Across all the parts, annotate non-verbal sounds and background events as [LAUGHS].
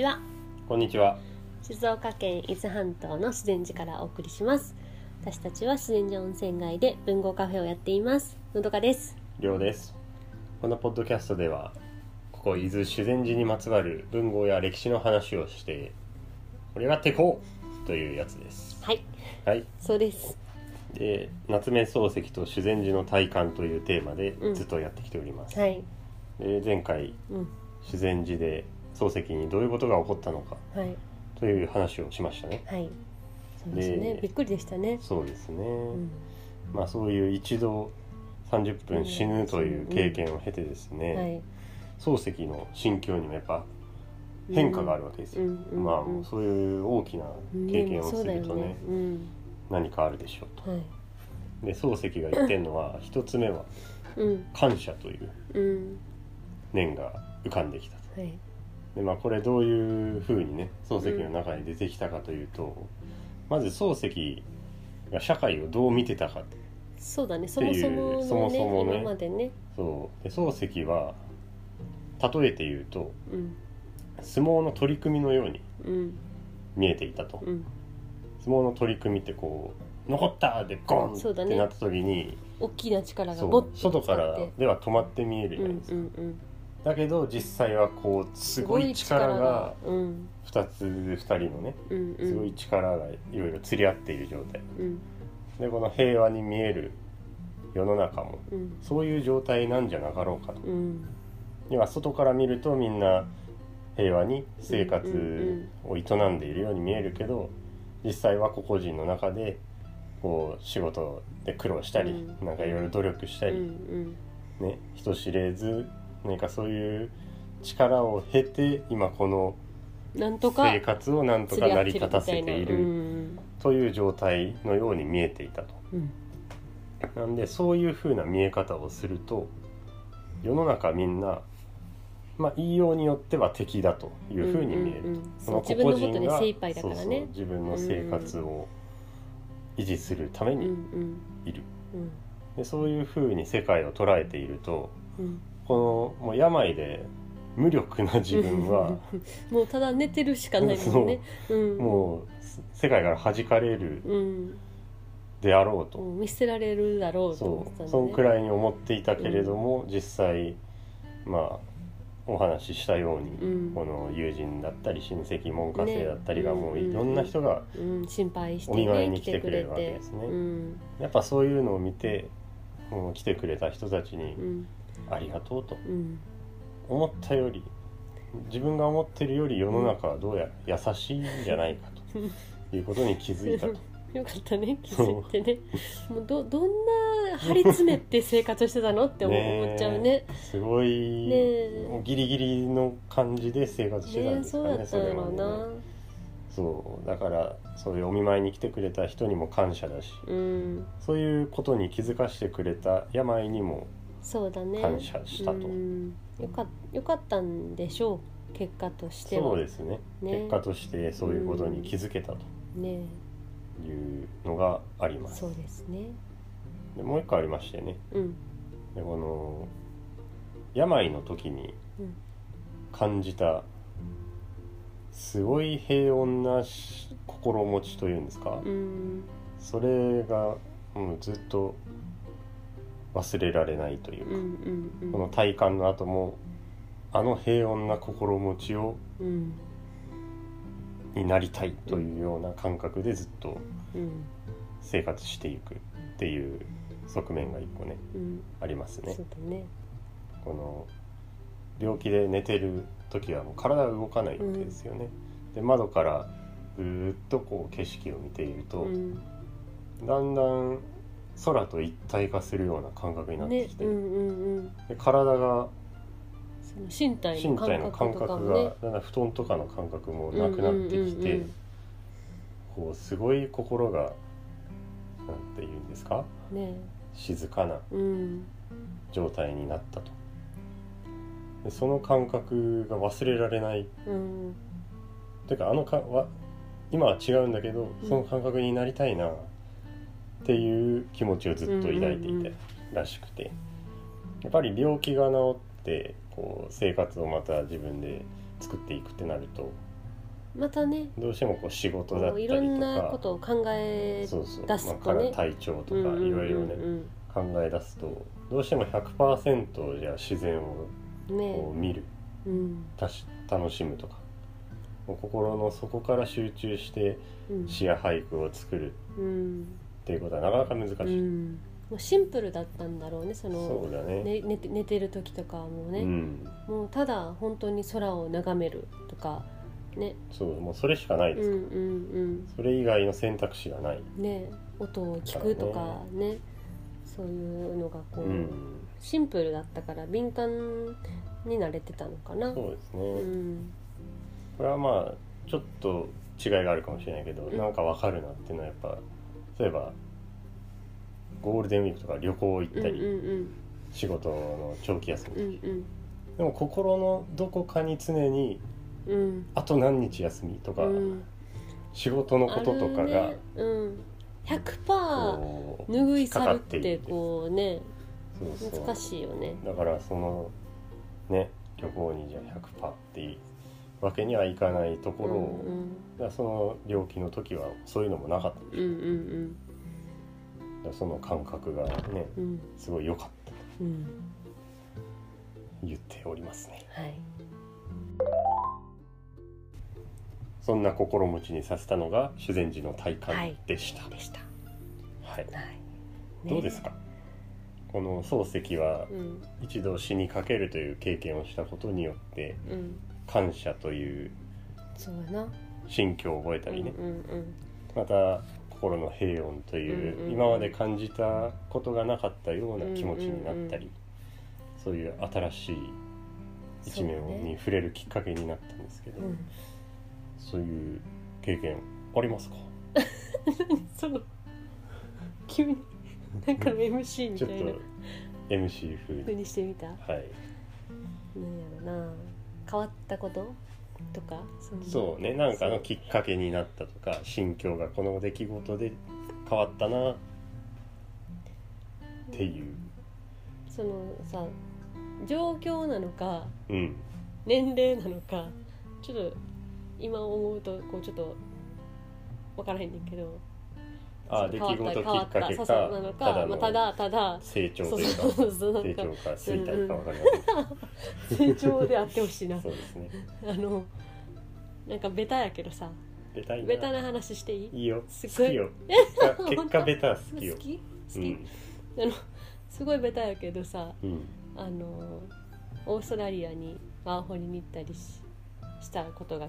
ちはこんにちは。静岡県伊豆半島の自然寺からお送りします私たちは自然寺温泉街で文豪カフェをやっていますのどかですりょうです。このポッドキャストでは、ここ伊豆修善寺にまつわる文豪や歴史の話をして盛り上がっていこうというやつです。はいはい。そうですで、夏目漱石と修善寺の体感というテーマでうんずっとやってきております。はいで、前回うん修善寺で漱石にどういうことが起こったのかはい。という話をしましたね。はい。そうですね。でびっくりでしたね。そうですね。うん。まあそういう一度30分死ぬという経験を経てですね、はい。漱石の心境にもやっぱ変化があるわけですよ、うん。うん。まあそういう大きな経験をするとね,、ね。うん。何かあるでしょうと。はい。で漱石が言ってるのは [LAUGHS] 一つ目はうん。感謝といううん。念が浮かんできたと。はいでまあこれどういうふうにね漱石の中に出てきたかというと、まず漱石が社会をどう見てたかそうだね。そもっていうそものねそもそもね。今までね。そう。で漱石は例えて言うとうん。相撲の取り組みのようにうん。見えていたと、うん。相撲の取り組みってこう残ったでゴンってなった時に大きな力がボッと外からでは止まって見えるうんうじゃないですか、んうんだけど実際はこうすごい力がうん。2つ2人のねすごい力がいろいろ釣り合っている状態。うん。でこの平和に見える世の中もうん。そういう状態なんじゃなかろうかと。うん。要は外から見るとみんな平和に生活を営んでいるように見えるけど実際は個々人の中でこう仕事で苦労したり、うん。なんかいろいろ努力したり、ん。ね、人知れず何かそういう力を経て今この生活をなんとか成り立たせているという状態のように見えていたと。うん。なんでそういう風な見え方をすると世の中みんな、まあ、言いようによっては敵だという風に見えると、うんうんうんその個々人が自分のことで精一杯だからね。そうそう自分の生活を維持するためうんうにん。いる、うんでそういう風に世界を捉えているとうんこのもう病で無力な自分は [LAUGHS] もうただ寝てるしかないもんね。う。ん。もう世界から弾かれるうん。であろうと、もう見捨てられるだろうと思ってたんだそう。そんくいらいに思っていたけれども、実際まあお話ししたように、うん。この友人だったり親戚門下生だったりがねもういろんな人がうん。心配してお見舞いねに来てくれるわけですね。うん。やっぱそういうのを見てもう来てくれた人たちにうんありがとうと。うん。思ったより自分が思ってるより世の中はどうやら優しいんじゃないかと。いうことに気づいたと。[LAUGHS] よかったね気づいてね。もうどどんな張り詰めて生活してたのって思,、っちゃうね。すごい、ねギリギリの感じで生活してたんねですかねそうだったんだろうなそう。だからそういうお見舞いに来てくれた人にも感謝だしうん。そういうことに気づかしてくれた病にもそうだね。感謝したと。うん。よかよかったんでしょう。結果としては。そうですね。ね。結果としてそういうことに気づけたと。ね。いうのがあります。そうですね。でもう一個ありましてね。うん。でこの病の時にうん。感じたすごい平穏なし心持ちというんですか、うん。それが、うん、ずっと忘れられないというか、うんうんうん。この体感の後もあの平穏な心持ちをうん。になりたいというような感覚でずっとうん生活していくっていう側面が一個ねうんありますね。ね。この病気で寝てる時はもう体が動かないわけですよね。で窓からぐーっとこう景色を見ていると、うん。だんだん空と一体化するような感覚になってきて、ねうんうんうん。で体がその身体身の感感覚がだんだん布団とかの感覚もなくなってきて、うんうんこうすごい心がなんて言うんですか？うんうんね。静かなうん。状態になったと。でその感覚が忘れられない。うん。ていうかあのかわ今は違うんだけどうん。その感覚になりたいなっていう気持ちをずっと抱いていてらしくて。やっぱり病気が治ってこう生活をまた自分で作っていくってなるとまたねどうしてもこう仕事だったりこういろんとかなことを考えそうそう、出すまあ、体調とかいろいろね考え出すとどうしても100%じゃあ自然をこねう見るうん。たし楽しむとかもう心の底から集中してうん。詩や俳句を作る。うんっていうことはなかなか難しい、うん。もうシンプルだったんだろうねそのそうだね。ね寝て寝てる時とかはもうね、うん、もうただ本当に空を眺めるとかね。そうもうそれしかないです、うんうんそれ以外の選択肢がない、うんね。音を聞くとかね。そういうのがこう、うん、シンプルだったから敏感になれてたのかな。そうですね、うん。これはまあちょっと違いがあるかもしれないけど、うん。なんかわかるなっていうのはやっぱ例えばゴールデンウィークとか旅行行っうんうんたり、仕事の長期休み、うんうん。でも心のどこかに常にうん。うんあと何日休みとか、うん。仕事のこととかがね。うん、100%こう拭い去るってこうねそうそう。難しいよね。だからそのね旅行にじゃあ100%ってわけにはいかないところを、だからその病気の時はそういうのもなかったうんうんうん。だからその感覚がねうん。うんすごい良かったとうん。言っておりますね。はい。そんな心持ちにさせたのが修善寺の体はい。感でした、でした。はい。はい、ね。どうですか？この漱石はうん。一度死にかけるという経験をしたことによってうん感謝という心境を覚えたりね、うんうんまた心の平穏という、うんうんうん。今まで感じたことがなかったような気持ちになったり、そういう新しい一面に触れるきっかけになったんですけど、うんそういう経験ありますか？[LAUGHS] その急になんかの MC みちょっとたいな MC 風風ににしてみた？なんはいやろな変わったこと？とか？そうね。なんかのきっかけになったとか心境がこの出来事で変わったな。っていう。そのさ状況なのかうん。年齢なのかちょっと今思うとこうちょっと分からへんねんけどあ出来事きっかけかなのかただまあ、たのだただ。成長というか成長か衰退かわかりませ成長であってほしいな。[LAUGHS] そうですね。あのなんかベタやけどさ。ベタベタな話していい？いいよ。すごい。好きよ。[LAUGHS] 結果ベタ好きよ。好き？好き、うん。あのすごいベタやけどさうん。あのオーストラリアにワーホリに行ったりししたことが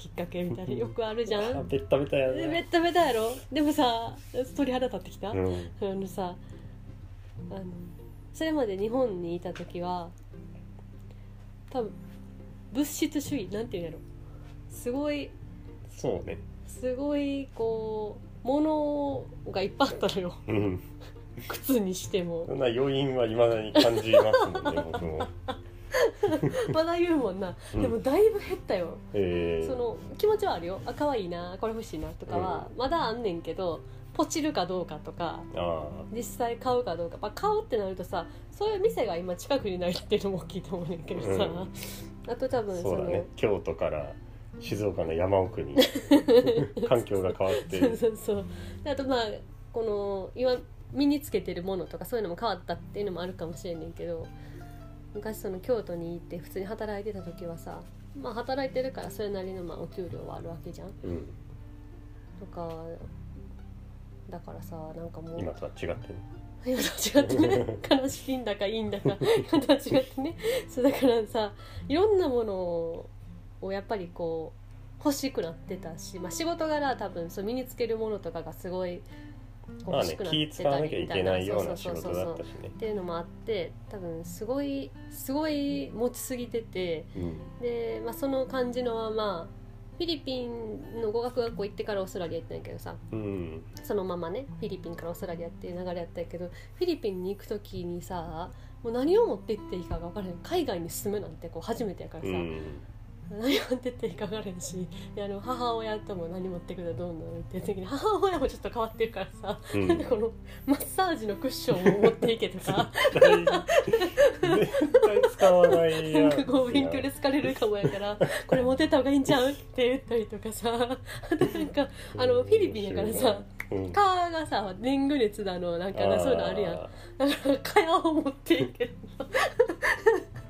きっかけみたいな [LAUGHS] よくあるじゃん。あベッタベタやね。えベッタベタやろ？でもさ鳥肌立ってきた、うん。あのさあのそれまで日本にいた時は多分物質主義なんていうんやろ？すごいそうね。すごいこう物がいっぱいあったのよ。うん。[LAUGHS] 靴にしても。そんな余韻はいまだに感じますもんね僕も [LAUGHS] [LAUGHS] まだ言うもんな、うん。でもだいぶ減ったよ。え。ー、その気持ちはあるよ。あ可愛いな。これ欲しいなとかは。まだあんねんけどポチるかどうかとかあ実際買うかどうか、まあ、買うってなるとさそういう店が今近くにないっていうのも大きいと思うねんけどさ、あと多あ分そのそうだね。京都から静岡の山奥に [LAUGHS] 環境が変わって。そうそうそう。であとまあこの今身につけてるものとかそういうのも変わったっていうのもあるかもしれんねんけど昔その京都に行って普通に働いてた時はさまあ働いてるからそれなりのまあお給料はあるわけじゃん。うん、とかだからさなんかもう今とは違ってね。今とは違ってね。[LAUGHS] 悲しいんだかいいんだか今とは違ってね。そうだからさいろんなものをやっぱりこう欲しくなってたし、まあ、仕事柄多分そう身につけるものとかがすごいまあね欲しくなっ使わたな。きゃいけりみたいなないような仕そうそうそうそう。事だったしねっていうのもあって多分すごいすごい持ちすぎててうん。で、まあ、その感じのままフィリピンの語学学校行ってからオーストラリア行ったんやけどさ。うん。そのままねフィリピンからオーストラリアっていう流れやったんやけどフィリピンに行く時にさもう何を持って行っていいかが分からへん。海外に住むなんてこう初めてやからさ、うん何を持っていいか分からへんしであの母親とも何持ってくるとどうなのって言った時に母親もちょっと変わってるからさ、うん。なんでこのマッサージのクッションを持っていけとか絶対使わないやなんかこう勉強で疲れるかもやからこれ持ってった方がいいんちゃうって言っったりとかさあと [LAUGHS] なんかあのフィリピンやからさうん。蚊がさデング熱だのなんかなそういうのあるやん。あだから蚊帳を持ってんけ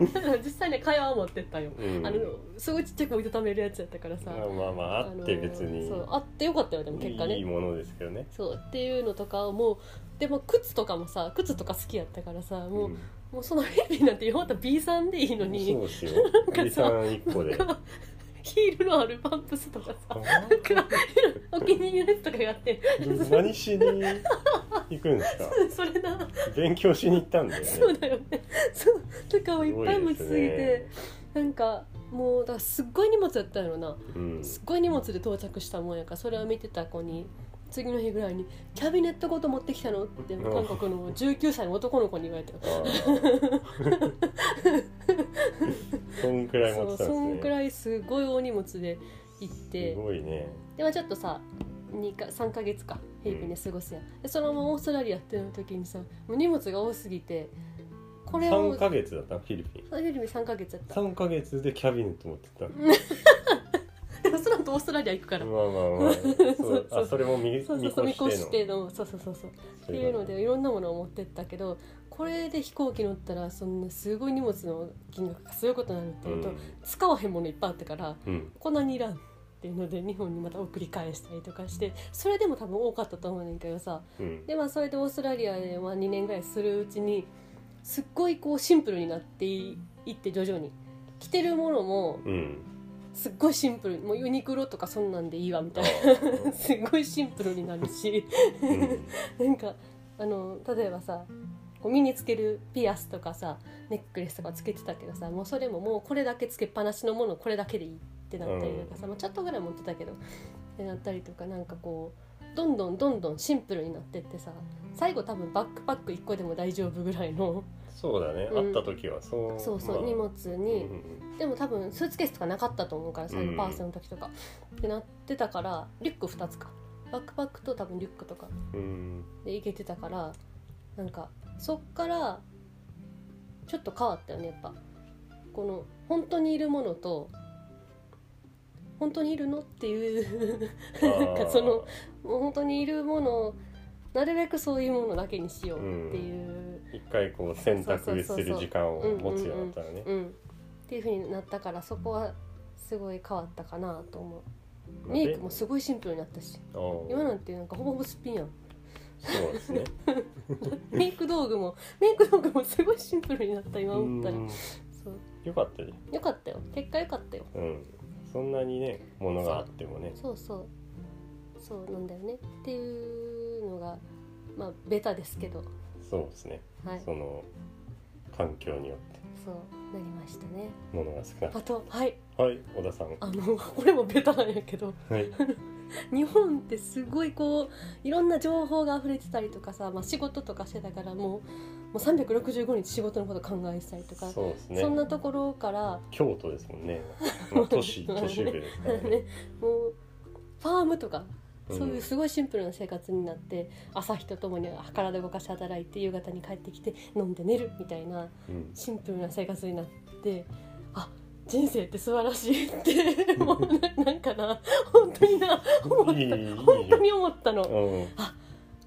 [LAUGHS] 実際ね蚊帳を持ってったよ、ーうん。あのすごいちっちゃく折りたためるやつやったからさ、まあまあまああって別に。そうあってよかったよでも結果ね。いいものですけどね。そうっていうのとかをもうでも靴とかもさ靴とか好きやったからさもう,、ん。もうそのフィリピンなんてまた B さんでいいのに。そうですよ。かさ B さん一個で。なんかヒールのあるパンプスとかさなんかお気に入りのやつとかがあって何しに行くんですか？[LAUGHS] それな。勉強しに行ったんだよね。そうだよね。そうとかをいっぱい持ちすぎて、なんかもうだからすっごい荷物やったんやろな。うん。すっごい荷物で到着したもんやからそれを見てた子に次の日ぐらいに「キャビネットごと持ってきたの?」ってうん。韓国の19歳の男の子に言われた [LAUGHS] そんくらい持ってたんですね。そんくらいすごい大荷物で行っすてごいね。でもちょっとさ2か3か月かフィリピンで過ごすやん。でそのままオーストラリアっての時にさもう荷物が多すぎてこれを3ヶ月だった？のフィリピン。フィリピン3か月やった。3ヶ月でキャビネット持ってった [LAUGHS] オーストラリア行くから、まあまあまあ。そそううそう。あそれも見見そうそうそう見越してての。そうそうそう。そうっていうのでいろんなものを持ってったけどこれで飛行機乗ったらそんなすごい荷物の金額がすごいことになるっていうと、使わへんものいっぱいあったからうん、うんこんなにいらんっていうので日本にまた送り返したりとかしてそれでも多分多かったと思うねんけどさ。うん。でまあそれでオーストラリアでまあ2年ぐらいするうちにすっごいこうシンプルになっていって徐々に。着てるものもうんすっごいシンプルもうユニクロとかそんなんでいいわみたいあな [LAUGHS] すっごいシンプルになるし。ーうん。[LAUGHS] なんかあの例えばさこう身につけるピアスとかさネックレスとかつけてたけどさもうそれももうこれだけつけっぱなしのものこれだけでいいってなったりとかさ、まあ、ちょっとぐらい持ってたけどってなったりとかなんかこうどんどんどんどんシンプルになってってさ最後多分バックパック1個でも大丈夫ぐらいのそうだね、うん。会った時はそうそうそう、まあ。荷物うんに、うん。でも多分スーツケースとかなかったと思うから最うん後パースの時とか、ってなってたからリュック2つか。バックパックと多分リュックとか。うん。で行けてたからなんかそっからちょっと変わったよねやっぱ。この本当にいるものと本当にいるのっていう [LAUGHS] なんかそのもう本当にいるものをなるべくそういうものだけにしようっていう、一回こう選択する時間を持つようになったらね。うんっていうふうになったからそこはすごい変わったかなと思う。まあメイクもすごいシンプルになったし。今なんてなんかほぼほぼすっぴんやんそうですね。[LAUGHS] メイク道具もメイク道具もすごいシンプルになった今思ったら。うん。そう。よかったねよかったよ。結果よかったよ。うん。そんなにねものがあってもね。そうそう。そうなんだよね。っていうのがまあベタですけどそうですね。はい。その環境によって。そうなりましたね。ものが少なあとはい。いはい小田さん。あの [LAUGHS] これもベタなんやけど。はい。[LAUGHS] 日本ってすごいこういろんな情報が溢れてたりとかさ、まあ、仕事とかしてたからもうもう365日仕事のこと考えてたりとかそうですね。そんなところから京都ですもんね、[LAUGHS] まあ、都市都市部ですからね。ね、もうファームとかうんそういうすごいシンプルな生活になって、朝日とともに体動かして働いて夕方に帰ってきて飲んで寝るみたいなうん。シンプルな生活になってあ人生って素晴らしいって [LAUGHS] もうななんかな本当にな思った。本当に思ったの。うん。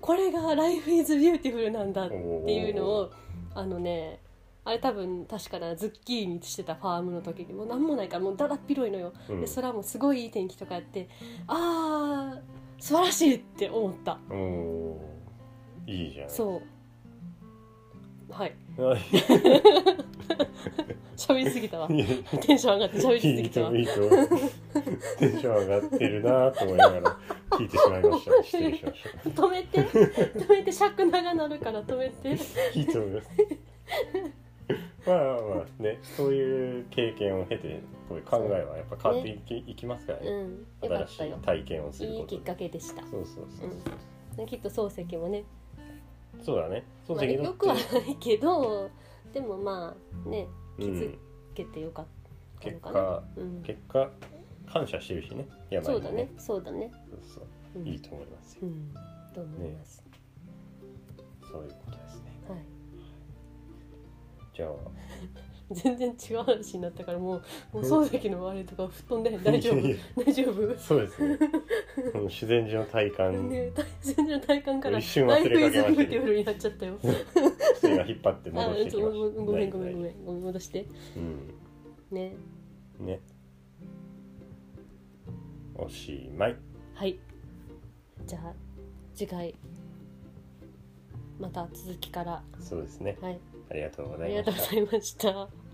これが「Life is Beautiful」なんだってっていうのをあのねあれ多分確かなズッキーニしてたファームの時にもう何もないからもうだだっ広いのよ。うん。で空もすごいいい天気とかやってあー素晴らしいって思った。おー。いいじゃん。そう。はい。は [LAUGHS] い喋りすぎたわ。いやテンション上がって喋りすぎたわ。といいとテンション上がってるなと思いながら聞いてしまいました。失礼しました。止めて。止めて尺長なるから止めて。いいと思いますまあまあまあねそういう経験を経てこういう考えはやっぱ変わっていき,、いきますからね、うんよか新しい体験をすることで。いいきっかけでした。そうそうそうう。ん。きっと漱石もね。そうだね。そうまあ、だけどよくはないけどでもまあね気づうん、けてよかったの結かな、果うん、結果感謝してるしね。山にそうだね。そうだね、そうそう。うん、いいと思いますよ。うん。と思います、そういうことですね。はいじゃあ。全然違う話になったからもうもう漱石のあれとか吹っ飛んで大丈夫？大丈夫？そうですね。この修善寺の大患。ね全然大患から Life is beautiful になっちゃったよそれが引っ張ってあ戻してきました。ごめんごめんごめんごめん。戻して。うんね。ね。おしまい。はい。じゃあ次回また続きから。そうですね。はいありがとうございました。